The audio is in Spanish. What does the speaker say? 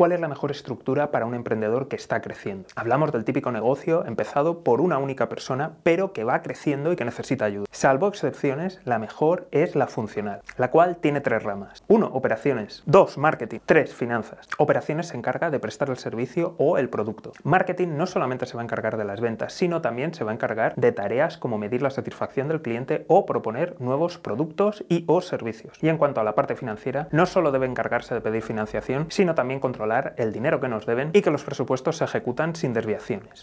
¿Cuál es la mejor estructura para un emprendedor que está creciendo? Hablamos del típico negocio empezado por una única persona, pero que va creciendo y que necesita ayuda. Salvo excepciones, la mejor es la funcional, la cual tiene tres ramas. 1. Operaciones. 2. Marketing. 3. Finanzas. Operaciones se encarga de prestar el servicio o el producto. Marketing no solamente se va a encargar de las ventas, sino también se va a encargar de tareas como medir la satisfacción del cliente o proponer nuevos productos y o servicios. Y en cuanto a la parte financiera, no solo debe encargarse de pedir financiación, sino también controlar el dinero que nos deben y que los presupuestos se ejecutan sin desviaciones.